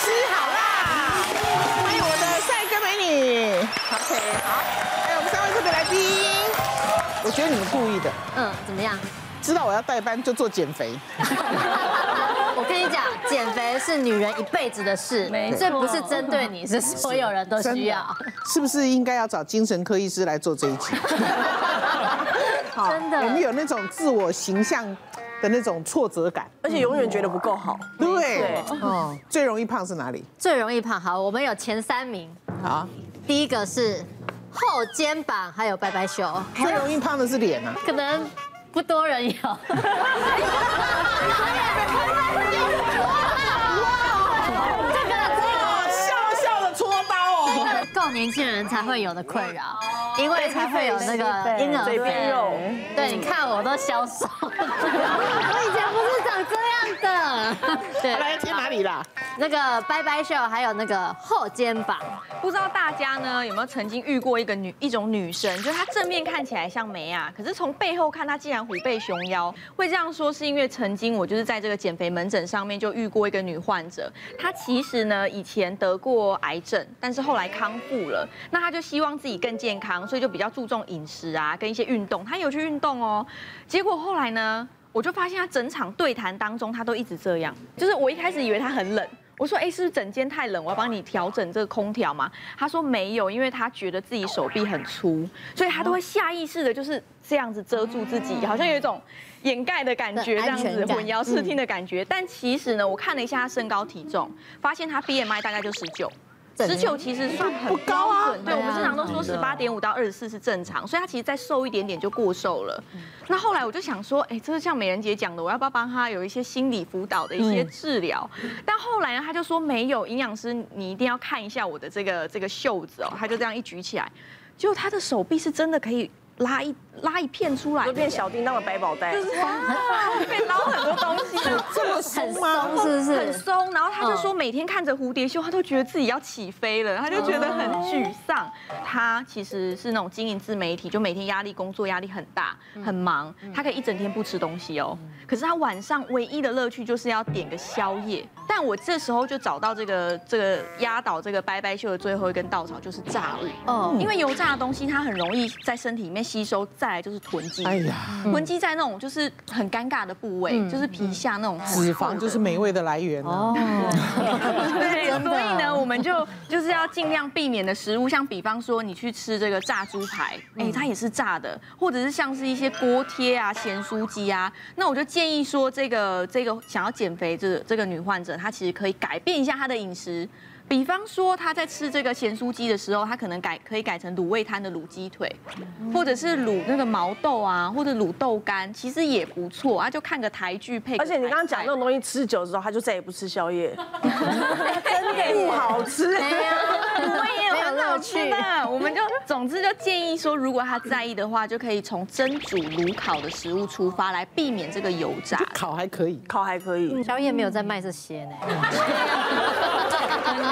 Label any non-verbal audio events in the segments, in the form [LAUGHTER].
师好啦，欢迎我的帅哥美女。OK，好，还有我们三位特别来宾。我觉得你们故意的。嗯，怎么样？知道我要代班就做减肥。[LAUGHS] 我跟你讲，减肥是女人一辈子的事，所以不是针对你，是所有人都需要。是不是应该要找精神科医师来做这一集？[LAUGHS] 真的，我们有那种自我形象的那种挫折感，而且永远觉得不够好。对，嗯，最容易胖是哪里？最容易胖，好，我们有前三名。好，第一个是后肩膀，还有拜拜袖。最容易胖的是脸啊，[LAUGHS] 可能不多人有。够年轻人才会有的困扰，因为才会有那个婴儿肥肉。对，你看我都消瘦，[LAUGHS] 我以前的。对，来贴哪里啦？那个拜拜袖，还有那个后肩膀。不知道大家呢有没有曾经遇过一个女一种女生，就是她正面看起来像梅啊，可是从背后看她竟然虎背熊腰。会这样说是因为曾经我就是在这个减肥门诊上面就遇过一个女患者，她其实呢以前得过癌症，但是后来康复了，那她就希望自己更健康，所以就比较注重饮食啊跟一些运动，她有去运动哦，结果后来呢，我就发现他整场对谈当中他都一直这样，就是我一开始以为他很冷。我说，哎，是不是整间太冷？我要帮你调整这个空调嘛？他说没有，因为他觉得自己手臂很粗，所以他都会下意识的就是这样子遮住自己，好像有一种掩盖的感觉，这样子混淆视听的感觉。但其实呢，我看了一下他身高体重，发现他 BMI 大概就十九。十九其实算很高啊，对，我们经常都说十八点五到二十四是正常，所以他其实再瘦一点点就过瘦了。那后来我就想说，哎，这是像美人姐讲的，我要不要帮他有一些心理辅导的一些治疗？但后来呢，他就说没有，营养师你一定要看一下我的这个这个袖子哦，他就这样一举起来，就他的手臂是真的可以。拉一拉一片出来，就变小叮当的百宝袋，就是被捞很多东西，这么松吗？是不是？很松。然后他就说，每天看着蝴蝶袖，他都觉得自己要起飞了，他就觉得很沮丧。他其实是那种经营自媒体，就每天压力工作压力很大，很忙，他可以一整天不吃东西哦。可是他晚上唯一的乐趣就是要点个宵夜。但我这时候就找到这个这个压倒这个拜拜秀的最后一根稻草，就是炸物。哦，因为油炸的东西它很容易在身体里面吸收，再来就是囤积。哎呀，囤积在那种就是很尴尬的部位，就是皮下那种脂肪，就是美味的来源哦。对，[LAUGHS] 所以呢，我们就就是要尽量避免的食物，像比方说你去吃这个炸猪排，哎，它也是炸的，或者是像是一些锅贴啊、咸酥鸡啊，那我就建建议说，这个这个想要减肥这这个女患者。她其实可以改变一下她的饮食，比方说他在吃这个咸酥鸡的时候，他可能改可以改成卤味摊的卤鸡腿，或者是卤那个毛豆啊，或者卤豆干，其实也不错啊。就看个台剧配。而且你刚刚讲那种东西吃久之后，他就再也不吃宵夜，[LAUGHS] 真的不好吃。[LAUGHS] 我们也有很好吃的，我们就总之就建议说，如果他在意的话，就可以从蒸煮、卤烤的食物出发，来避免这个油炸。烤还可以，烤还可以，宵夜没有在卖这些呢。[LAUGHS]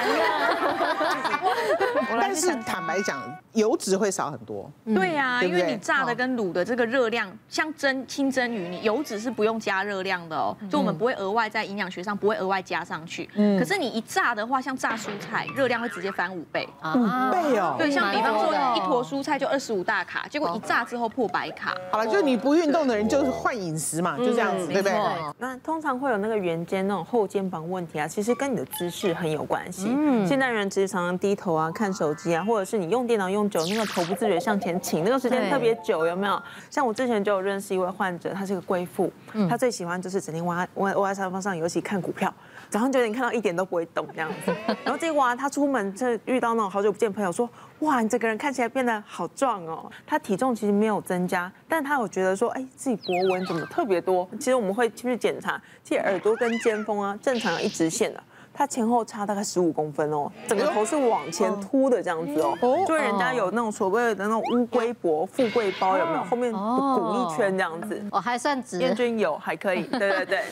[LAUGHS] 但是坦白讲，油脂会少很多。对呀，因为你炸的跟卤的这个热量，像蒸清蒸鱼，你油脂是不用加热量的哦，就我们不会额外在营养学上不会额外加上去。嗯可是你一炸的话，像炸蔬菜，热量会直接翻五倍。五倍哦。对，像比方说一坨蔬菜就二十五大卡，结果一炸之后破百卡。好了，就是你不运动的人就是换饮食嘛，就这样子，对不对？那通常会有那个圆肩那种后肩膀问题啊，其实跟你的姿势很有关系。嗯，现代人其实常常低头啊，看手机啊，或者是你用电脑用久，那个头不自觉向前倾，那个时间特别久，有没有？像我之前就有认识一位患者，她是个贵妇，她最喜欢就是整天窝窝窝在沙发上，尤其看股票，早上九点看到一点都不会动这样子。[LAUGHS] 然后结果啊，她出门就遇到那种好久不见朋友，说哇，你这个人看起来变得好壮哦。他体重其实没有增加，但他有觉得说，哎，自己脖纹怎么特别多？其实我们会去检查，其实耳朵跟肩峰啊，正常有一直线的。它前后差大概十五公分哦，整个头是往前凸的这样子哦，就人家有那种所谓的那种乌龟脖、富贵包有没有？后面鼓一圈这样子，哦，还算直。彦君有还可以，[LAUGHS] 对对对，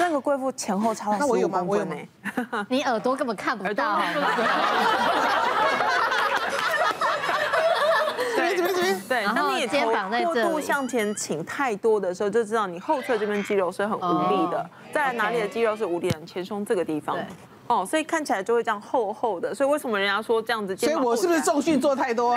那个贵妇前后差了十五公分呢。你耳朵根本看不到。[LAUGHS] 对对对对，然后你肩膀在这过度向前倾太多的时候，就知道你后侧这边肌肉是很无力的。再来哪里的肌肉是无力的？前胸这个地方。哦，所以看起来就会这样厚厚的。所以为什么人家说这样子？所以我是不是重训做太多？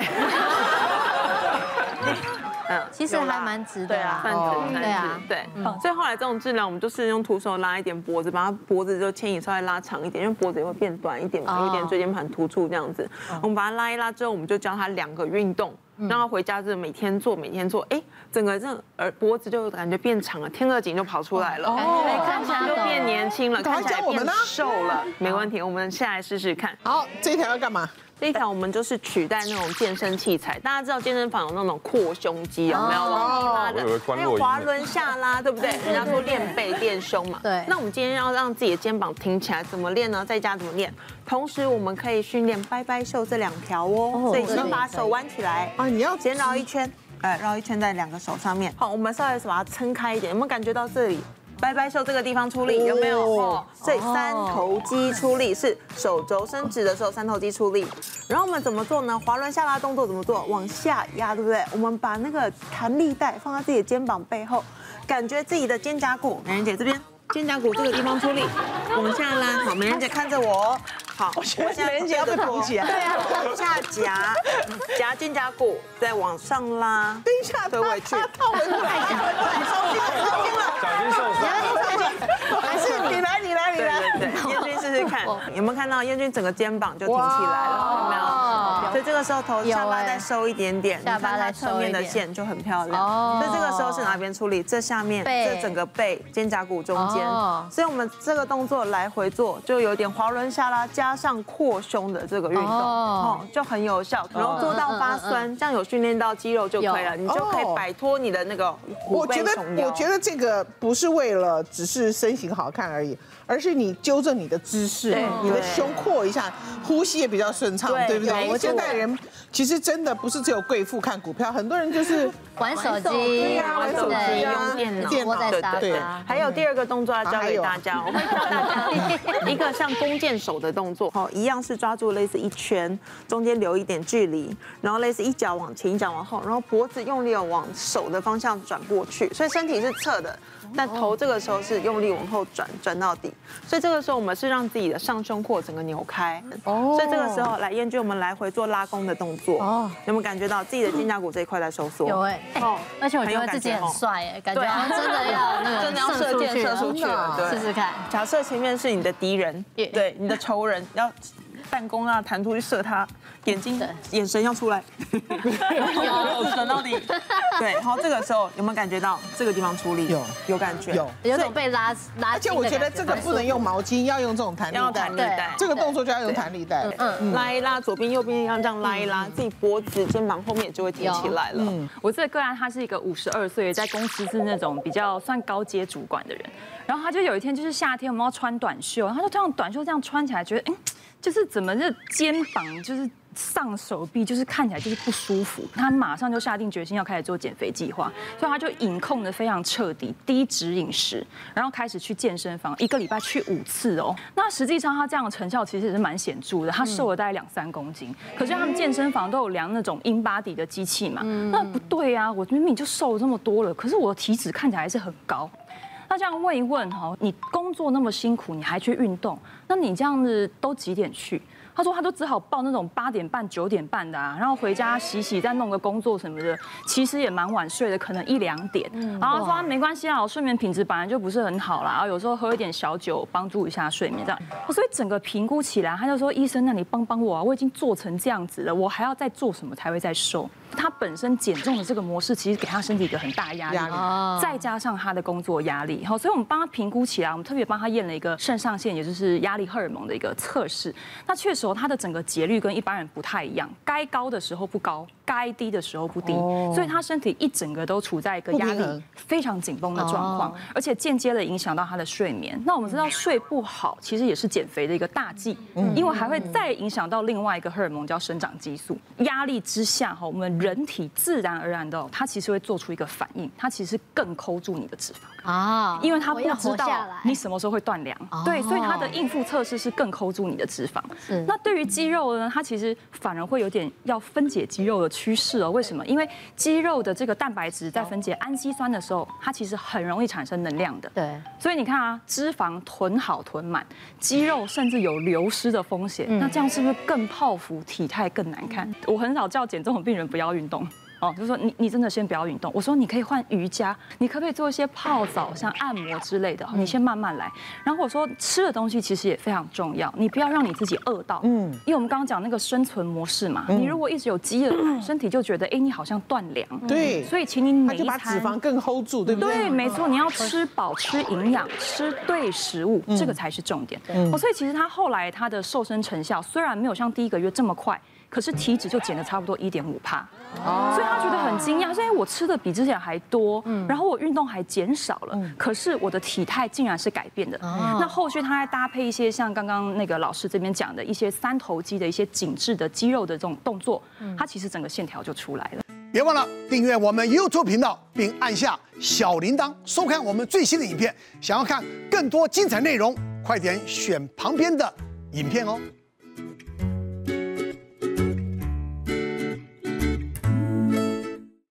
嗯，其实还蛮值的啊，算值，对啊，对。所以后来这种治疗，我们就是用徒手拉一点脖子，把它脖子就牵引稍微拉长一点，因为脖子也会变短一点嘛，有点椎间盘突出这样子。我们把它拉一拉之后，我们就教他两个运动，让他回家就每天做，每天做，哎，整个这耳脖子就感觉变长了，天鹅颈就跑出来了，哦，看起来就变年轻了，看起来变瘦了，没问题，我们下来试试看。好，这一条要干嘛？这一条我们就是取代那种健身器材，大家知道健身房有那种扩胸肌有没有？往里拉的，还有滑轮下拉，对不对？人家说练背练胸嘛。对。那我们今天要让自己的肩膀挺起来，怎么练呢？在家怎么练？同时我们可以训练掰掰袖这两条哦。所以先把手弯起来啊，你要先绕一圈，哎，绕一圈在两个手上面。好，我们稍微把它撑开一点，有没有感觉到这里？掰掰袖这个地方出力有没有？哦，所以三头肌出力是手肘伸直的时候，三头肌出力。然后我们怎么做呢？滑轮下拉动作怎么做？往下压，对不对？我们把那个弹力带放在自己的肩膀背后，感觉自己的肩胛骨，美人姐这边肩胛骨这个地方出力，往下拉。好，美人姐看着我。好，我现在美人姐要被捧起来。对啊，往下夹，夹肩胛骨，再往上拉。等一下，推回去。套回来，小心，小心了，小心受伤。还是你来，你来，你来。对对对，彦君试试看，有没有看到燕君整个肩膀就挺起来了？有没有？所以这个时候头下巴再收一点点，下巴在侧面的线就很漂亮。哦。所以这个时候是哪边处理？这下面，这整个背，肩胛骨中间。哦所以我们这个动作来回做，就有点滑轮下拉加。上扩胸的这个运动哦，就很有效，然后做到发酸，这样有训练到肌肉就可以了，你就可以摆脱你的那个。我觉得，我觉得这个不是为了只是身形好看而已。而是你纠正你的姿势，你的胸扩一下，呼吸也比较顺畅，对不对？我现代人其实真的不是只有贵妇看股票，很多人就是玩手机啊，玩手机，用电脑，电脑，对对。还有第二个动作要教给大家，我会教大家 [LAUGHS] 一个像弓箭手的动作，好，一样是抓住类似一圈，中间留一点距离，然后类似一脚往前，一脚往后，然后脖子用力往手的方向转过去，所以身体是侧的。但头这个时候是用力往后转，转到底，所以这个时候我们是让自己的上胸廓整个扭开。哦。所以这个时候来燕君，我们来回做拉弓的动作。哦。有没有感觉到自己的肩胛骨这一块在收缩？有哎。哦。而且我觉得自己很帅哎，感觉好像真的要 [LAUGHS] 那个真的要射箭射出去了。试试看。假设前面是你的敌人，对，你的仇人要。弹弓啊，弹出去射他，眼睛的眼神要出来，[LAUGHS] 有转到底。对，然后这个时候有没有感觉到这个地方出力？有，有感觉，有，有种被拉拉。而且我觉得这个不能用毛巾，要用这种弹力带。要弹力带，这个动作就要用弹力带。嗯，拉一拉，左边右边要这样拉一拉，自己脖子、肩膀后面就会挺起来了。嗯，我这个个案他是一个五十二岁，在公司是那种比较算高阶主管的人，然后他就有一天就是夏天我们要穿短袖，然后他就这样短袖这样穿起来，觉得哎。就是怎么这肩膀就是上手臂就是看起来就是不舒服，他马上就下定决心要开始做减肥计划，所以他就饮控的非常彻底，低脂饮食，然后开始去健身房，一个礼拜去五次哦。那实际上他这样的成效其实也是蛮显著的，他瘦了大概两三公斤。可是他们健身房都有量那种 InBody 的机器嘛，那不对啊，我明明就瘦了这么多了，可是我的体脂看起来还是很高。那这样问一问哈，你工作那么辛苦，你还去运动？那你这样子都几点去？他说他都只好报那种八点半、九点半的啊，然后回家洗洗，再弄个工作什么的，其实也蛮晚睡的，可能一两点。然后说没关系啊，我睡眠品质本来就不是很好啦，然后有时候喝一点小酒帮助一下睡眠这样。所以整个评估起来，他就说医生，那你帮帮我啊，我已经做成这样子了，我还要再做什么才会再瘦？他本身减重的这个模式，其实给他身体一个很大压力，再加上他的工作压力，好，所以我们帮他评估起来，我们特别帮他验了一个肾上腺，也就是压力荷尔蒙的一个测试。那确实哦，他的整个节律跟一般人不太一样，该高的时候不高，该低的时候不低，所以他身体一整个都处在一个压力非常紧绷的状况，而且间接的影响到他的睡眠。那我们知道睡不好，其实也是减肥的一个大忌，因为还会再影响到另外一个荷尔蒙叫生长激素。压力之下哈，我们。人体自然而然的，它其实会做出一个反应，它其实更抠住你的脂肪啊，因为它不知道你什么时候会断粮，对，所以它的应付测试是更抠住你的脂肪。那对于肌肉呢，它其实反而会有点要分解肌肉的趋势哦。为什么？因为肌肉的这个蛋白质在分解氨基酸的时候，它其实很容易产生能量的。对。所以你看啊，脂肪囤好囤满，肌肉甚至有流失的风险。那这样是不是更泡芙，体态更难看？我很少叫减重的病人不要运动。哦，就是说你你真的先不要运动。我说你可以换瑜伽，你可不可以做一些泡澡，像按摩之类的？你先慢慢来。然后我说吃的东西其实也非常重要，你不要让你自己饿到。嗯，因为我们刚刚讲那个生存模式嘛，你如果一直有饥饿，身体就觉得哎，你好像断粮。对，所以请你每一餐把脂肪更 hold 住，对不对？对，没错，你要吃饱、吃营养、吃对食物，这个才是重点。哦，所以其实他后来他的瘦身成效虽然没有像第一个月这么快。可是体脂就减了差不多一点五帕，所以他觉得很惊讶，所以我吃的比之前还多，然后我运动还减少了，可是我的体态竟然是改变的。那后续他还搭配一些像刚刚那个老师这边讲的一些三头肌的一些紧致的肌肉的这种动作，他其实整个线条就出来了。别忘了订阅我们 YouTube 频道，并按下小铃铛，收看我们最新的影片。想要看更多精彩内容，快点选旁边的影片哦。